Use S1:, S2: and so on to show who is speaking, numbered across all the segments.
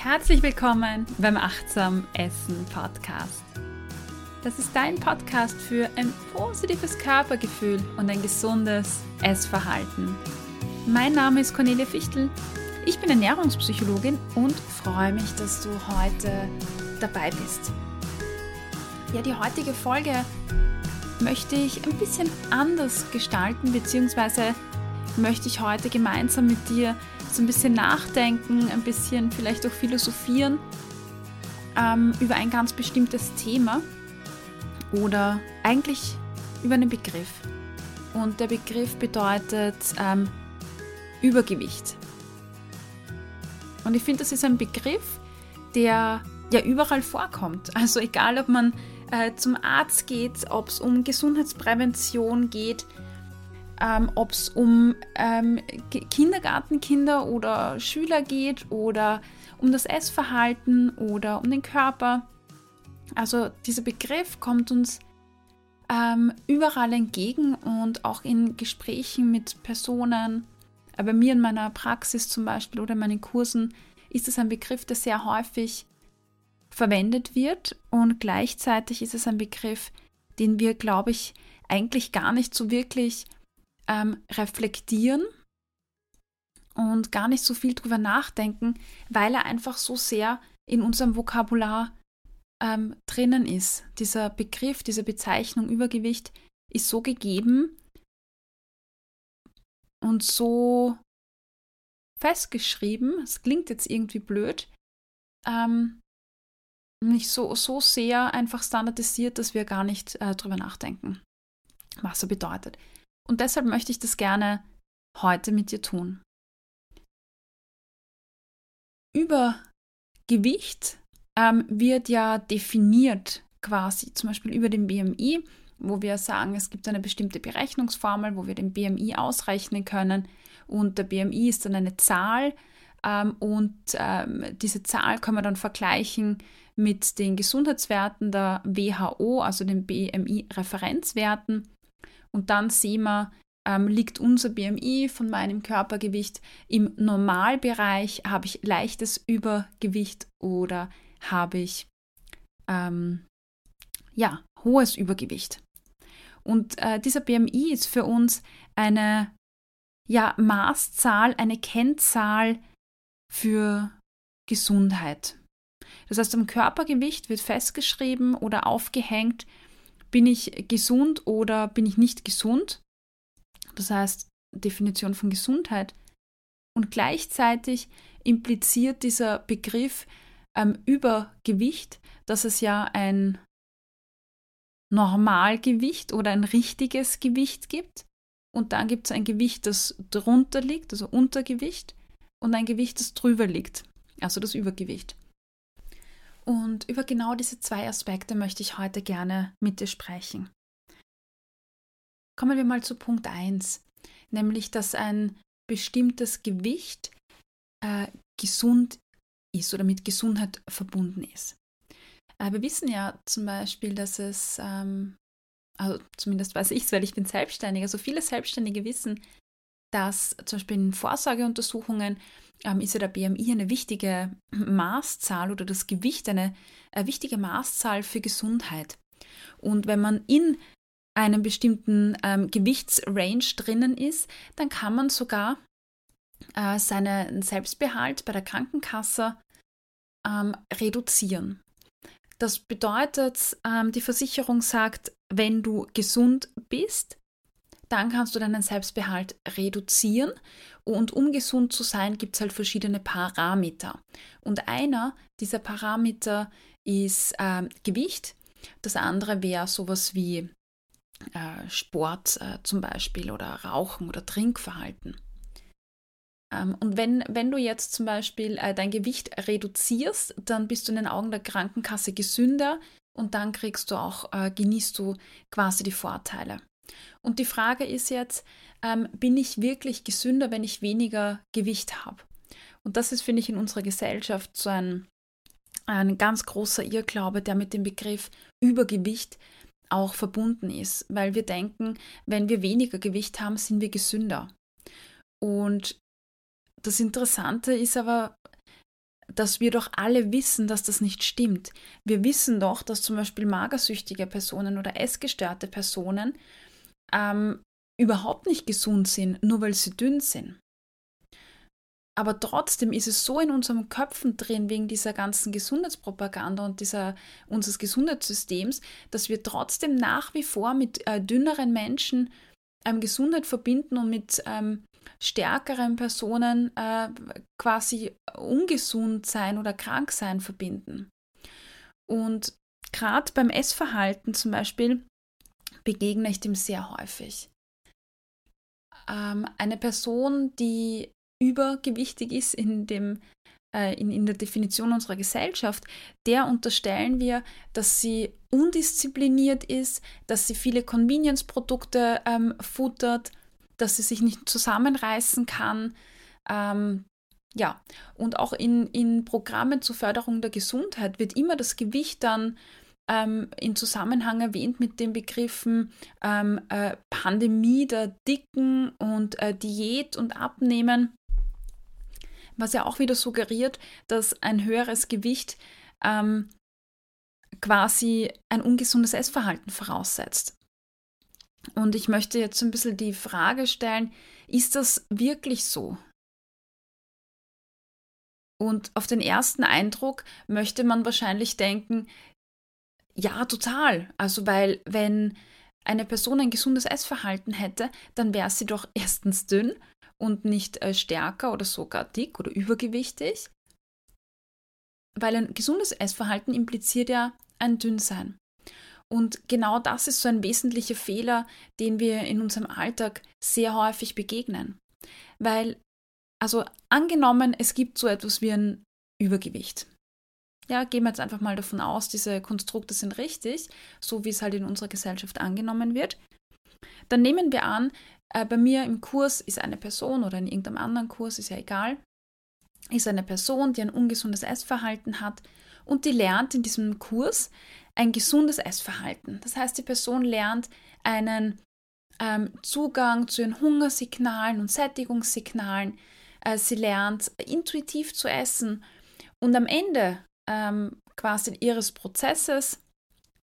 S1: Herzlich willkommen beim Achtsam Essen Podcast. Das ist dein Podcast für ein positives Körpergefühl und ein gesundes Essverhalten. Mein Name ist Cornelia Fichtel. Ich bin Ernährungspsychologin und freue mich, dass du heute dabei bist. Ja, die heutige Folge möchte ich ein bisschen anders gestalten, beziehungsweise möchte ich heute gemeinsam mit dir so ein bisschen nachdenken, ein bisschen vielleicht auch philosophieren ähm, über ein ganz bestimmtes Thema oder eigentlich über einen Begriff. Und der Begriff bedeutet ähm, Übergewicht. Und ich finde, das ist ein Begriff, der ja überall vorkommt. Also egal, ob man äh, zum Arzt geht, ob es um Gesundheitsprävention geht, ähm, ob es um ähm, Kindergartenkinder oder Schüler geht oder um das Essverhalten oder um den Körper. Also dieser Begriff kommt uns ähm, überall entgegen und auch in Gesprächen mit Personen, äh, bei mir in meiner Praxis zum Beispiel oder in meinen Kursen, ist es ein Begriff, der sehr häufig verwendet wird und gleichzeitig ist es ein Begriff, den wir, glaube ich, eigentlich gar nicht so wirklich ähm, reflektieren und gar nicht so viel drüber nachdenken, weil er einfach so sehr in unserem Vokabular ähm, drinnen ist. Dieser Begriff, diese Bezeichnung Übergewicht ist so gegeben und so festgeschrieben, es klingt jetzt irgendwie blöd, ähm, nicht so, so sehr einfach standardisiert, dass wir gar nicht äh, drüber nachdenken, was er bedeutet. Und deshalb möchte ich das gerne heute mit dir tun. Übergewicht ähm, wird ja definiert quasi, zum Beispiel über den BMI, wo wir sagen, es gibt eine bestimmte Berechnungsformel, wo wir den BMI ausrechnen können. Und der BMI ist dann eine Zahl. Ähm, und ähm, diese Zahl kann man dann vergleichen mit den Gesundheitswerten der WHO, also den BMI-Referenzwerten. Und dann sehen wir, ähm, liegt unser BMI von meinem Körpergewicht im Normalbereich, habe ich leichtes Übergewicht oder habe ich ähm, ja, hohes Übergewicht. Und äh, dieser BMI ist für uns eine ja, Maßzahl, eine Kennzahl für Gesundheit. Das heißt, am Körpergewicht wird festgeschrieben oder aufgehängt, bin ich gesund oder bin ich nicht gesund? Das heißt, Definition von Gesundheit. Und gleichzeitig impliziert dieser Begriff ähm, Übergewicht, dass es ja ein Normalgewicht oder ein richtiges Gewicht gibt. Und dann gibt es ein Gewicht, das drunter liegt, also Untergewicht, und ein Gewicht, das drüber liegt, also das Übergewicht. Und über genau diese zwei Aspekte möchte ich heute gerne mit dir sprechen. Kommen wir mal zu Punkt 1, nämlich dass ein bestimmtes Gewicht äh, gesund ist oder mit Gesundheit verbunden ist. Äh, wir wissen ja zum Beispiel, dass es, ähm, also zumindest weiß ich es, weil ich bin selbstständig, also viele Selbstständige wissen, dass zum Beispiel in Vorsorgeuntersuchungen ähm, ist ja der BMI eine wichtige Maßzahl oder das Gewicht eine, eine wichtige Maßzahl für Gesundheit. Und wenn man in einem bestimmten ähm, Gewichtsrange drinnen ist, dann kann man sogar äh, seinen Selbstbehalt bei der Krankenkasse ähm, reduzieren. Das bedeutet, ähm, die Versicherung sagt, wenn du gesund bist, dann kannst du deinen Selbstbehalt reduzieren. Und um gesund zu sein, gibt es halt verschiedene Parameter. Und einer dieser Parameter ist äh, Gewicht. Das andere wäre sowas wie äh, Sport äh, zum Beispiel oder Rauchen oder Trinkverhalten. Ähm, und wenn, wenn du jetzt zum Beispiel äh, dein Gewicht reduzierst, dann bist du in den Augen der Krankenkasse gesünder und dann kriegst du auch, äh, genießt du quasi die Vorteile. Und die Frage ist jetzt, ähm, bin ich wirklich gesünder, wenn ich weniger Gewicht habe? Und das ist, finde ich, in unserer Gesellschaft so ein, ein ganz großer Irrglaube, der mit dem Begriff Übergewicht auch verbunden ist, weil wir denken, wenn wir weniger Gewicht haben, sind wir gesünder. Und das Interessante ist aber, dass wir doch alle wissen, dass das nicht stimmt. Wir wissen doch, dass zum Beispiel magersüchtige Personen oder essgestörte Personen ähm, überhaupt nicht gesund sind, nur weil sie dünn sind. Aber trotzdem ist es so in unseren Köpfen drin, wegen dieser ganzen Gesundheitspropaganda und dieser, unseres Gesundheitssystems, dass wir trotzdem nach wie vor mit äh, dünneren Menschen ähm, Gesundheit verbinden und mit ähm, stärkeren Personen äh, quasi ungesund sein oder krank sein verbinden. Und gerade beim Essverhalten zum Beispiel begegne ich dem sehr häufig. Ähm, eine Person, die übergewichtig ist in dem äh, in, in der Definition unserer Gesellschaft, der unterstellen wir, dass sie undiszipliniert ist, dass sie viele Convenience-Produkte ähm, futtert, dass sie sich nicht zusammenreißen kann. Ähm, ja, und auch in, in Programmen zur Förderung der Gesundheit wird immer das Gewicht dann ähm, in Zusammenhang erwähnt mit den Begriffen ähm, äh, Pandemie der Dicken und äh, Diät und Abnehmen, was ja auch wieder suggeriert, dass ein höheres Gewicht ähm, quasi ein ungesundes Essverhalten voraussetzt. Und ich möchte jetzt ein bisschen die Frage stellen, ist das wirklich so? Und auf den ersten Eindruck möchte man wahrscheinlich denken, ja, total. Also weil wenn eine Person ein gesundes Essverhalten hätte, dann wäre sie doch erstens dünn und nicht äh, stärker oder sogar dick oder übergewichtig. Weil ein gesundes Essverhalten impliziert ja ein Dünnsein. Und genau das ist so ein wesentlicher Fehler, den wir in unserem Alltag sehr häufig begegnen. Weil, also angenommen, es gibt so etwas wie ein Übergewicht. Ja, gehen wir jetzt einfach mal davon aus, diese Konstrukte sind richtig, so wie es halt in unserer Gesellschaft angenommen wird. Dann nehmen wir an, äh, bei mir im Kurs ist eine Person oder in irgendeinem anderen Kurs, ist ja egal, ist eine Person, die ein ungesundes Essverhalten hat und die lernt in diesem Kurs ein gesundes Essverhalten. Das heißt, die Person lernt einen ähm, Zugang zu ihren Hungersignalen und Sättigungssignalen. Äh, sie lernt intuitiv zu essen und am Ende ähm, quasi ihres Prozesses,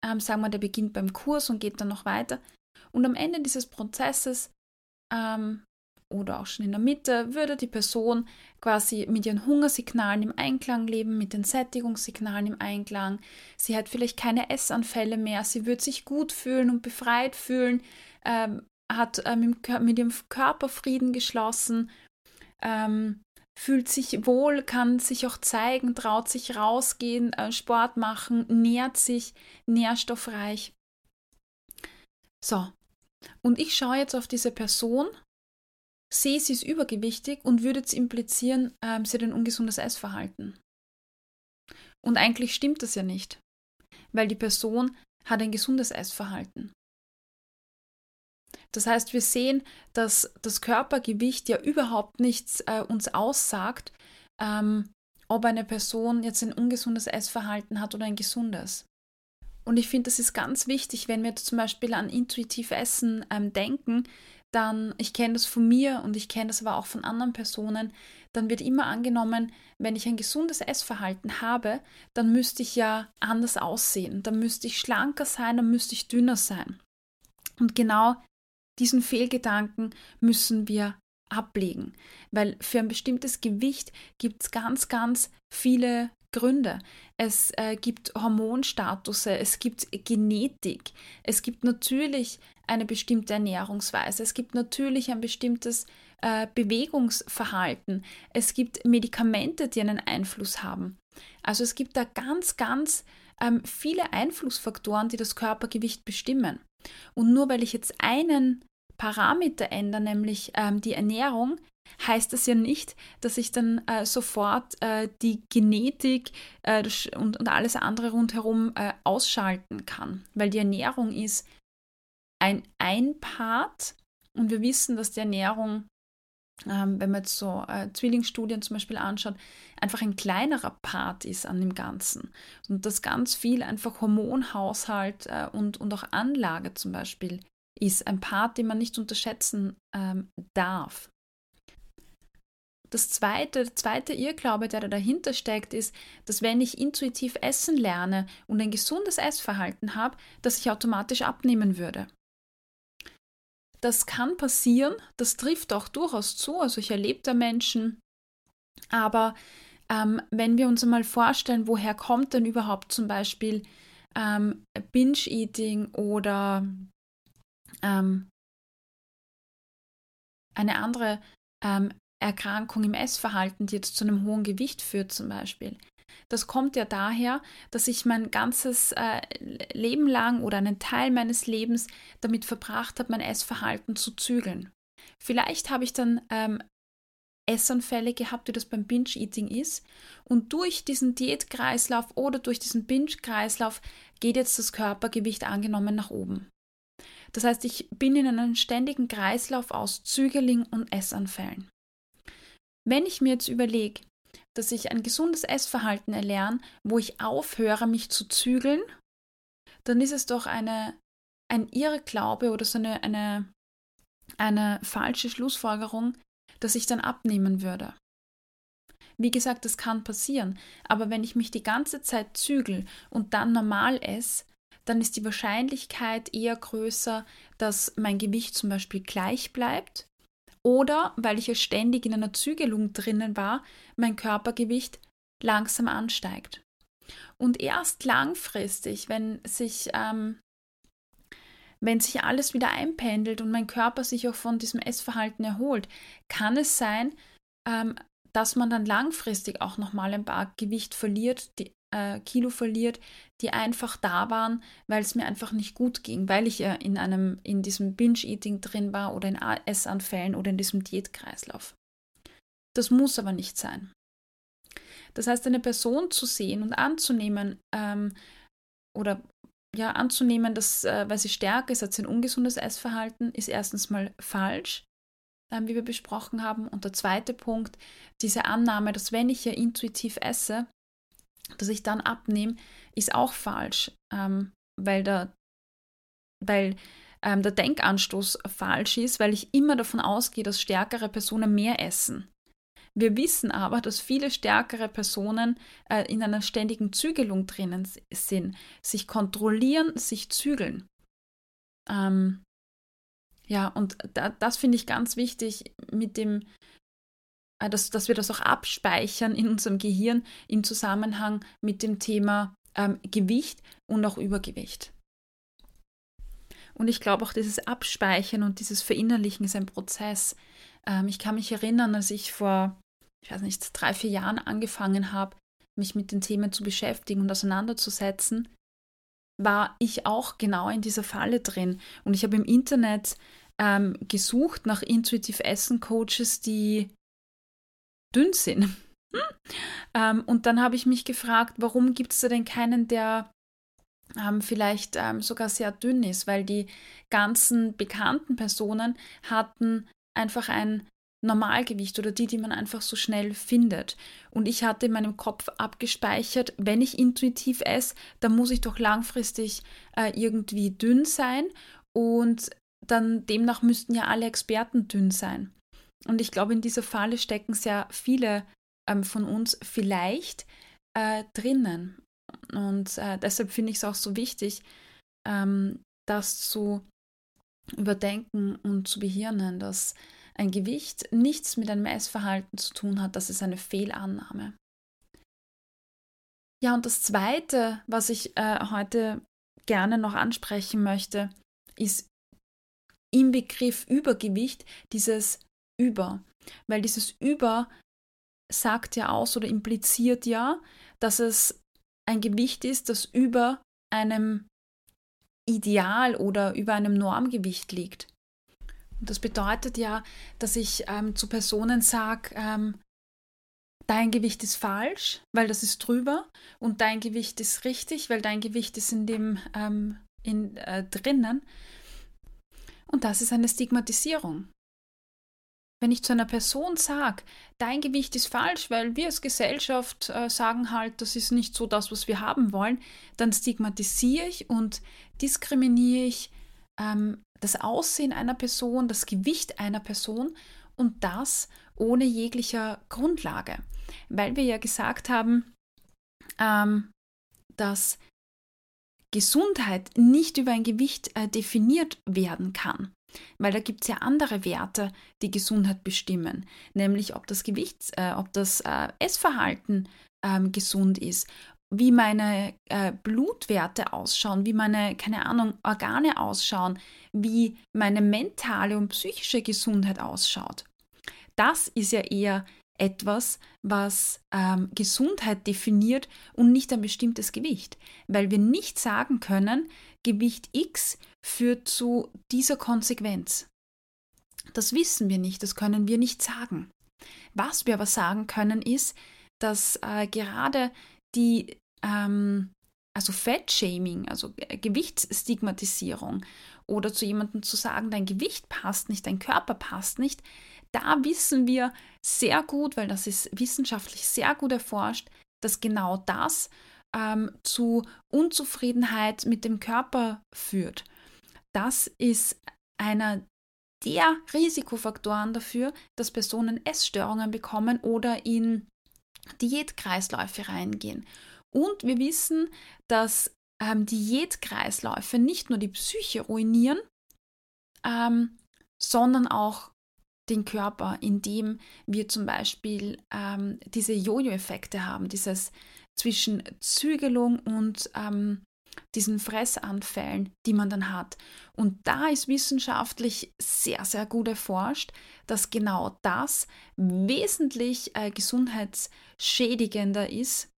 S1: ähm, sagen wir, der beginnt beim Kurs und geht dann noch weiter. Und am Ende dieses Prozesses ähm, oder auch schon in der Mitte, würde die Person quasi mit ihren Hungersignalen im Einklang leben, mit den Sättigungssignalen im Einklang. Sie hat vielleicht keine Essanfälle mehr, sie wird sich gut fühlen und befreit fühlen, ähm, hat ähm, mit ihrem Körper Frieden geschlossen, ähm, fühlt sich wohl, kann sich auch zeigen, traut sich rausgehen, äh, Sport machen, nährt sich nährstoffreich. So, und ich schaue jetzt auf diese Person sehe, sie ist übergewichtig und würde es implizieren, ähm, sie hat ein ungesundes Essverhalten. Und eigentlich stimmt das ja nicht, weil die Person hat ein gesundes Essverhalten. Das heißt, wir sehen, dass das Körpergewicht ja überhaupt nichts äh, uns aussagt, ähm, ob eine Person jetzt ein ungesundes Essverhalten hat oder ein gesundes. Und ich finde, das ist ganz wichtig, wenn wir zum Beispiel an intuitiv Essen ähm, denken, dann, ich kenne das von mir und ich kenne das aber auch von anderen Personen, dann wird immer angenommen, wenn ich ein gesundes Essverhalten habe, dann müsste ich ja anders aussehen, dann müsste ich schlanker sein, dann müsste ich dünner sein. Und genau diesen Fehlgedanken müssen wir ablegen, weil für ein bestimmtes Gewicht gibt es ganz, ganz viele Gründe. Es äh, gibt Hormonstatusse, es gibt Genetik, es gibt natürlich eine bestimmte Ernährungsweise, es gibt natürlich ein bestimmtes äh, Bewegungsverhalten, es gibt Medikamente, die einen Einfluss haben. Also es gibt da ganz, ganz ähm, viele Einflussfaktoren, die das Körpergewicht bestimmen. Und nur weil ich jetzt einen Parameter ändere, nämlich ähm, die Ernährung, heißt das ja nicht, dass ich dann äh, sofort äh, die Genetik äh, und, und, alles andere rundherum äh, ausschalten kann, weil die Ernährung ist ein, ein Part und wir wissen, dass die Ernährung, ähm, wenn man jetzt so äh, Zwillingsstudien zum Beispiel anschaut, einfach ein kleinerer Part ist an dem Ganzen. Und dass ganz viel einfach Hormonhaushalt äh, und, und auch Anlage zum Beispiel ist ein Part, den man nicht unterschätzen ähm, darf. Das zweite, der zweite Irrglaube, der da dahinter steckt, ist, dass wenn ich intuitiv essen lerne und ein gesundes Essverhalten habe, dass ich automatisch abnehmen würde. Das kann passieren, das trifft auch durchaus zu. Also ich erlebe da Menschen, aber ähm, wenn wir uns einmal vorstellen, woher kommt denn überhaupt zum Beispiel ähm, Binge-Eating oder ähm, eine andere ähm, Erkrankung im Essverhalten, die jetzt zu einem hohen Gewicht führt zum Beispiel. Das kommt ja daher, dass ich mein ganzes äh, Leben lang oder einen Teil meines Lebens damit verbracht habe, mein Essverhalten zu zügeln. Vielleicht habe ich dann ähm, Essanfälle gehabt, wie das beim Binge-Eating ist. Und durch diesen Diätkreislauf oder durch diesen Binge-Kreislauf geht jetzt das Körpergewicht angenommen nach oben. Das heißt, ich bin in einem ständigen Kreislauf aus Zügeling und Essanfällen. Wenn ich mir jetzt überlege, dass ich ein gesundes Essverhalten erlerne, wo ich aufhöre, mich zu zügeln, dann ist es doch eine, ein Irrglaube oder so eine, eine, eine falsche Schlussfolgerung, dass ich dann abnehmen würde. Wie gesagt, das kann passieren, aber wenn ich mich die ganze Zeit zügel und dann normal esse, dann ist die Wahrscheinlichkeit eher größer, dass mein Gewicht zum Beispiel gleich bleibt oder weil ich ja ständig in einer Zügelung drinnen war, mein Körpergewicht langsam ansteigt. Und erst langfristig, wenn sich, ähm, wenn sich alles wieder einpendelt und mein Körper sich auch von diesem Essverhalten erholt, kann es sein, ähm, dass man dann langfristig auch nochmal ein paar Gewicht verliert, die, äh, Kilo verliert, die einfach da waren, weil es mir einfach nicht gut ging, weil ich ja in einem, in diesem Binge-Eating drin war oder in Essanfällen oder in diesem Diätkreislauf. Das muss aber nicht sein. Das heißt, eine Person zu sehen und anzunehmen ähm, oder ja, anzunehmen, dass, äh, weil sie stärker ist als ein ungesundes Essverhalten, ist erstens mal falsch, äh, wie wir besprochen haben. Und der zweite Punkt, diese Annahme, dass wenn ich ja intuitiv esse, dass ich dann abnehme, ist auch falsch, ähm, weil, der, weil ähm, der Denkanstoß falsch ist, weil ich immer davon ausgehe, dass stärkere Personen mehr essen. Wir wissen aber, dass viele stärkere Personen äh, in einer ständigen Zügelung drinnen sind, sich kontrollieren, sich zügeln. Ähm, ja, und da, das finde ich ganz wichtig mit dem, dass, dass wir das auch abspeichern in unserem Gehirn im Zusammenhang mit dem Thema ähm, Gewicht und auch Übergewicht. Und ich glaube auch dieses Abspeichern und dieses Verinnerlichen ist ein Prozess. Ähm, ich kann mich erinnern, als ich vor, ich weiß nicht, drei, vier Jahren angefangen habe, mich mit den Themen zu beschäftigen und auseinanderzusetzen, war ich auch genau in dieser Falle drin. Und ich habe im Internet ähm, gesucht nach Intuitive Essen Coaches, die dünn sind. Hm? Ähm, und dann habe ich mich gefragt, warum gibt es da denn keinen, der ähm, vielleicht ähm, sogar sehr dünn ist, weil die ganzen bekannten Personen hatten einfach ein Normalgewicht oder die, die man einfach so schnell findet. Und ich hatte in meinem Kopf abgespeichert, wenn ich intuitiv esse, dann muss ich doch langfristig äh, irgendwie dünn sein und dann demnach müssten ja alle Experten dünn sein. Und ich glaube, in dieser Falle stecken sehr viele ähm, von uns vielleicht äh, drinnen. Und äh, deshalb finde ich es auch so wichtig, ähm, das zu überdenken und zu behirnen, dass ein Gewicht nichts mit einem Essverhalten zu tun hat, das ist eine Fehlannahme. Ja, und das Zweite, was ich äh, heute gerne noch ansprechen möchte, ist im Begriff Übergewicht dieses Über. Weil dieses Über sagt ja aus oder impliziert ja, dass es ein Gewicht ist, das über einem Ideal oder über einem Normgewicht liegt. Und das bedeutet ja, dass ich ähm, zu Personen sage, ähm, dein Gewicht ist falsch, weil das ist drüber, und dein Gewicht ist richtig, weil dein Gewicht ist in dem ähm, in, äh, drinnen. Und das ist eine Stigmatisierung. Wenn ich zu einer Person sage, dein Gewicht ist falsch, weil wir als Gesellschaft äh, sagen halt, das ist nicht so das, was wir haben wollen, dann stigmatisiere ich und diskriminiere ich ähm, das Aussehen einer Person, das Gewicht einer Person und das ohne jeglicher Grundlage, weil wir ja gesagt haben, ähm, dass Gesundheit nicht über ein Gewicht äh, definiert werden kann. Weil da gibt es ja andere Werte, die Gesundheit bestimmen, nämlich ob das Gewicht, äh, ob das äh, Essverhalten ähm, gesund ist, wie meine äh, Blutwerte ausschauen, wie meine, keine Ahnung, Organe ausschauen, wie meine mentale und psychische Gesundheit ausschaut. Das ist ja eher etwas, was ähm, Gesundheit definiert und nicht ein bestimmtes Gewicht, weil wir nicht sagen können, Gewicht X führt zu dieser Konsequenz. Das wissen wir nicht, das können wir nicht sagen. Was wir aber sagen können, ist, dass äh, gerade die, ähm, also Fettshaming, also Gewichtsstigmatisierung oder zu jemandem zu sagen, dein Gewicht passt nicht, dein Körper passt nicht, da wissen wir sehr gut, weil das ist wissenschaftlich sehr gut erforscht, dass genau das ähm, zu Unzufriedenheit mit dem Körper führt. Das ist einer der Risikofaktoren dafür, dass Personen Essstörungen bekommen oder in Diätkreisläufe reingehen. Und wir wissen, dass ähm, Diätkreisläufe nicht nur die Psyche ruinieren, ähm, sondern auch den Körper, indem wir zum Beispiel ähm, diese Jojo-Effekte haben, dieses zwischen Zügelung und ähm, diesen Fressanfällen, die man dann hat. Und da ist wissenschaftlich sehr, sehr gut erforscht, dass genau das wesentlich äh, gesundheitsschädigender ist,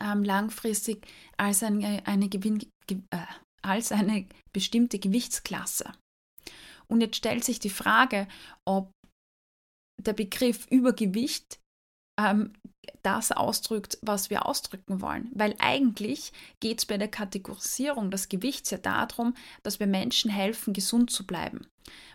S1: ähm, langfristig als eine, eine, Gewinn, ge, äh, als eine bestimmte Gewichtsklasse. Und jetzt stellt sich die Frage, ob der Begriff Übergewicht ähm, das ausdrückt, was wir ausdrücken wollen. Weil eigentlich geht es bei der Kategorisierung des Gewichts ja darum, dass wir Menschen helfen, gesund zu bleiben.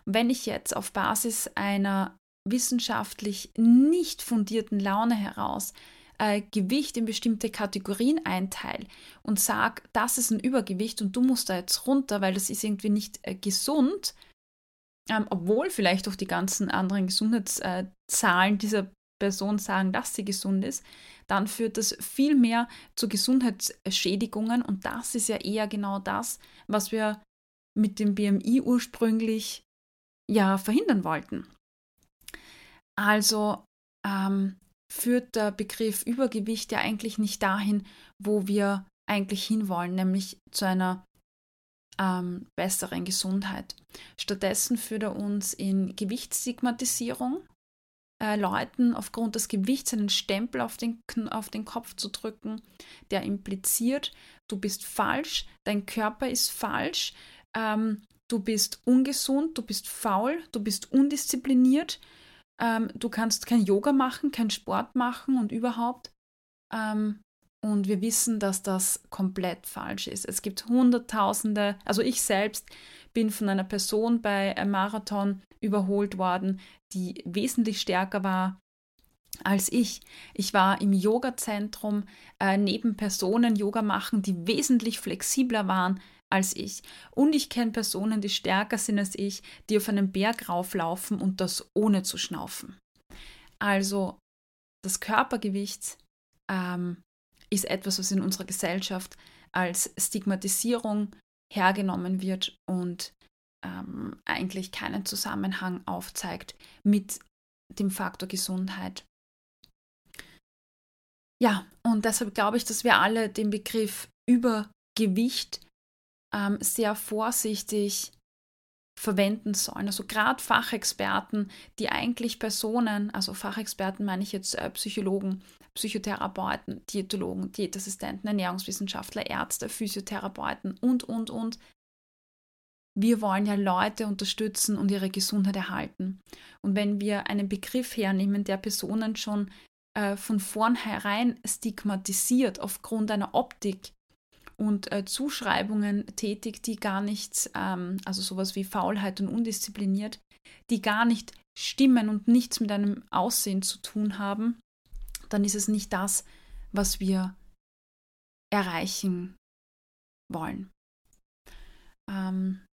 S1: Und wenn ich jetzt auf Basis einer wissenschaftlich nicht fundierten Laune heraus äh, Gewicht in bestimmte Kategorien einteile und sage, das ist ein Übergewicht und du musst da jetzt runter, weil das ist irgendwie nicht äh, gesund, ähm, obwohl vielleicht auch die ganzen anderen Gesundheitszahlen dieser Person sagen, dass sie gesund ist, dann führt das viel mehr zu Gesundheitsschädigungen und das ist ja eher genau das, was wir mit dem BMI ursprünglich ja verhindern wollten. Also ähm, führt der Begriff Übergewicht ja eigentlich nicht dahin, wo wir eigentlich hinwollen, nämlich zu einer ähm, besseren Gesundheit. Stattdessen führt er uns in Gewichtsstigmatisierung, äh, Leuten aufgrund des Gewichts einen Stempel auf den, auf den Kopf zu drücken, der impliziert, du bist falsch, dein Körper ist falsch, ähm, du bist ungesund, du bist faul, du bist undiszipliniert, ähm, du kannst kein Yoga machen, kein Sport machen und überhaupt. Ähm, und wir wissen, dass das komplett falsch ist. Es gibt Hunderttausende, also ich selbst bin von einer Person bei einem Marathon überholt worden, die wesentlich stärker war als ich. Ich war im Yoga-Zentrum äh, neben Personen Yoga machen, die wesentlich flexibler waren als ich. Und ich kenne Personen, die stärker sind als ich, die auf einen Berg rauflaufen und das ohne zu schnaufen. Also das Körpergewicht ähm, ist etwas, was in unserer Gesellschaft als Stigmatisierung hergenommen wird und ähm, eigentlich keinen Zusammenhang aufzeigt mit dem Faktor Gesundheit. Ja, und deshalb glaube ich, dass wir alle den Begriff Übergewicht ähm, sehr vorsichtig verwenden sollen. Also gerade Fachexperten, die eigentlich Personen, also Fachexperten meine ich jetzt äh, Psychologen, Psychotherapeuten, Diätologen, Diätassistenten, Ernährungswissenschaftler, Ärzte, Physiotherapeuten und, und, und. Wir wollen ja Leute unterstützen und ihre Gesundheit erhalten. Und wenn wir einen Begriff hernehmen, der Personen schon äh, von vornherein stigmatisiert aufgrund einer Optik und äh, Zuschreibungen tätigt, die gar nichts, ähm, also sowas wie Faulheit und undiszipliniert, die gar nicht stimmen und nichts mit einem Aussehen zu tun haben, dann ist es nicht das, was wir erreichen wollen. Ähm,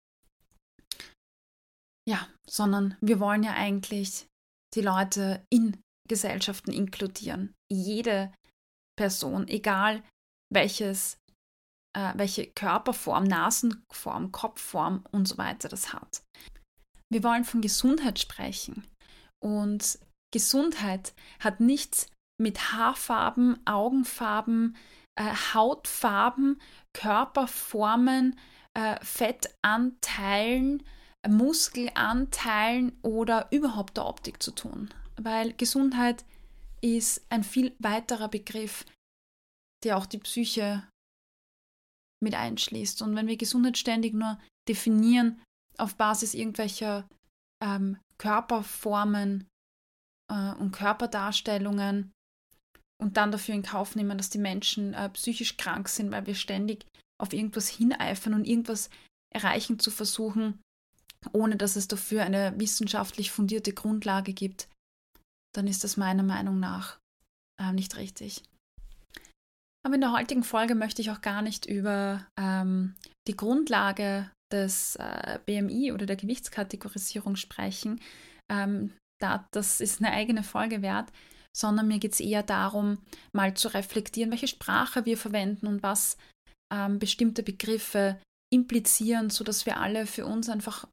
S1: ja, sondern wir wollen ja eigentlich die Leute in Gesellschaften inkludieren. Jede Person, egal welches, äh, welche Körperform, Nasenform, Kopfform und so weiter das hat. Wir wollen von Gesundheit sprechen. Und Gesundheit hat nichts mit Haarfarben, Augenfarben, äh, Hautfarben, Körperformen, äh, Fettanteilen, Muskelanteilen oder überhaupt der Optik zu tun. Weil Gesundheit ist ein viel weiterer Begriff, der auch die Psyche mit einschließt. Und wenn wir Gesundheit ständig nur definieren auf Basis irgendwelcher ähm, Körperformen äh, und Körperdarstellungen und dann dafür in Kauf nehmen, dass die Menschen äh, psychisch krank sind, weil wir ständig auf irgendwas hineifern und irgendwas erreichen zu versuchen, ohne dass es dafür eine wissenschaftlich fundierte Grundlage gibt, dann ist das meiner Meinung nach äh, nicht richtig. Aber in der heutigen Folge möchte ich auch gar nicht über ähm, die Grundlage des äh, BMI oder der Gewichtskategorisierung sprechen. Ähm, da, das ist eine eigene Folge wert, sondern mir geht es eher darum, mal zu reflektieren, welche Sprache wir verwenden und was ähm, bestimmte Begriffe implizieren, sodass wir alle für uns einfach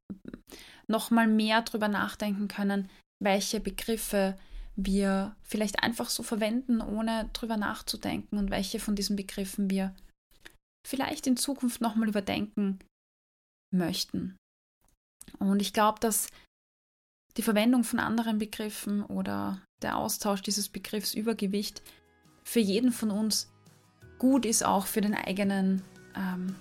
S1: nochmal mehr darüber nachdenken können, welche Begriffe wir vielleicht einfach so verwenden, ohne drüber nachzudenken und welche von diesen Begriffen wir vielleicht in Zukunft nochmal überdenken möchten. Und ich glaube, dass die Verwendung von anderen Begriffen oder der Austausch dieses Begriffs Übergewicht für jeden von uns gut ist, auch für den eigenen ähm,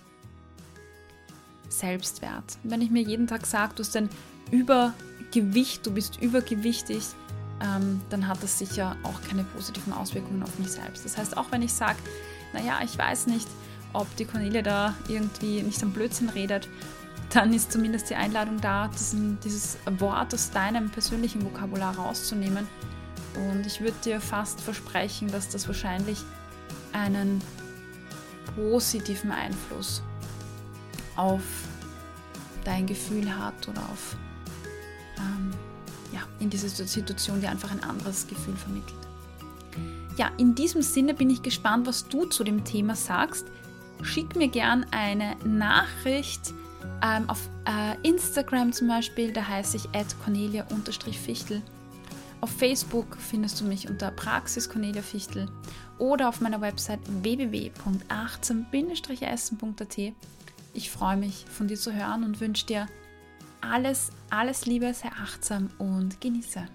S1: Selbstwert. Wenn ich mir jeden Tag sage, du hast ein Übergewicht, du bist übergewichtig, ähm, dann hat das sicher auch keine positiven Auswirkungen auf mich selbst. Das heißt, auch wenn ich sage, naja, ich weiß nicht, ob die Cornelia da irgendwie nicht am Blödsinn redet, dann ist zumindest die Einladung da, diesen, dieses Wort aus deinem persönlichen Vokabular rauszunehmen. Und ich würde dir fast versprechen, dass das wahrscheinlich einen positiven Einfluss auf dein Gefühl hat oder auf ähm, ja, in dieser Situation dir einfach ein anderes Gefühl vermittelt. Ja, in diesem Sinne bin ich gespannt, was du zu dem Thema sagst. Schick mir gern eine Nachricht ähm, auf äh, Instagram zum Beispiel, da heiße ich cornelia-fichtel. Auf Facebook findest du mich unter Praxis Cornelia Fichtel oder auf meiner Website www.achtsam-essen.at. Ich freue mich, von dir zu hören und wünsche dir alles, alles Liebe, sehr achtsam und genieße.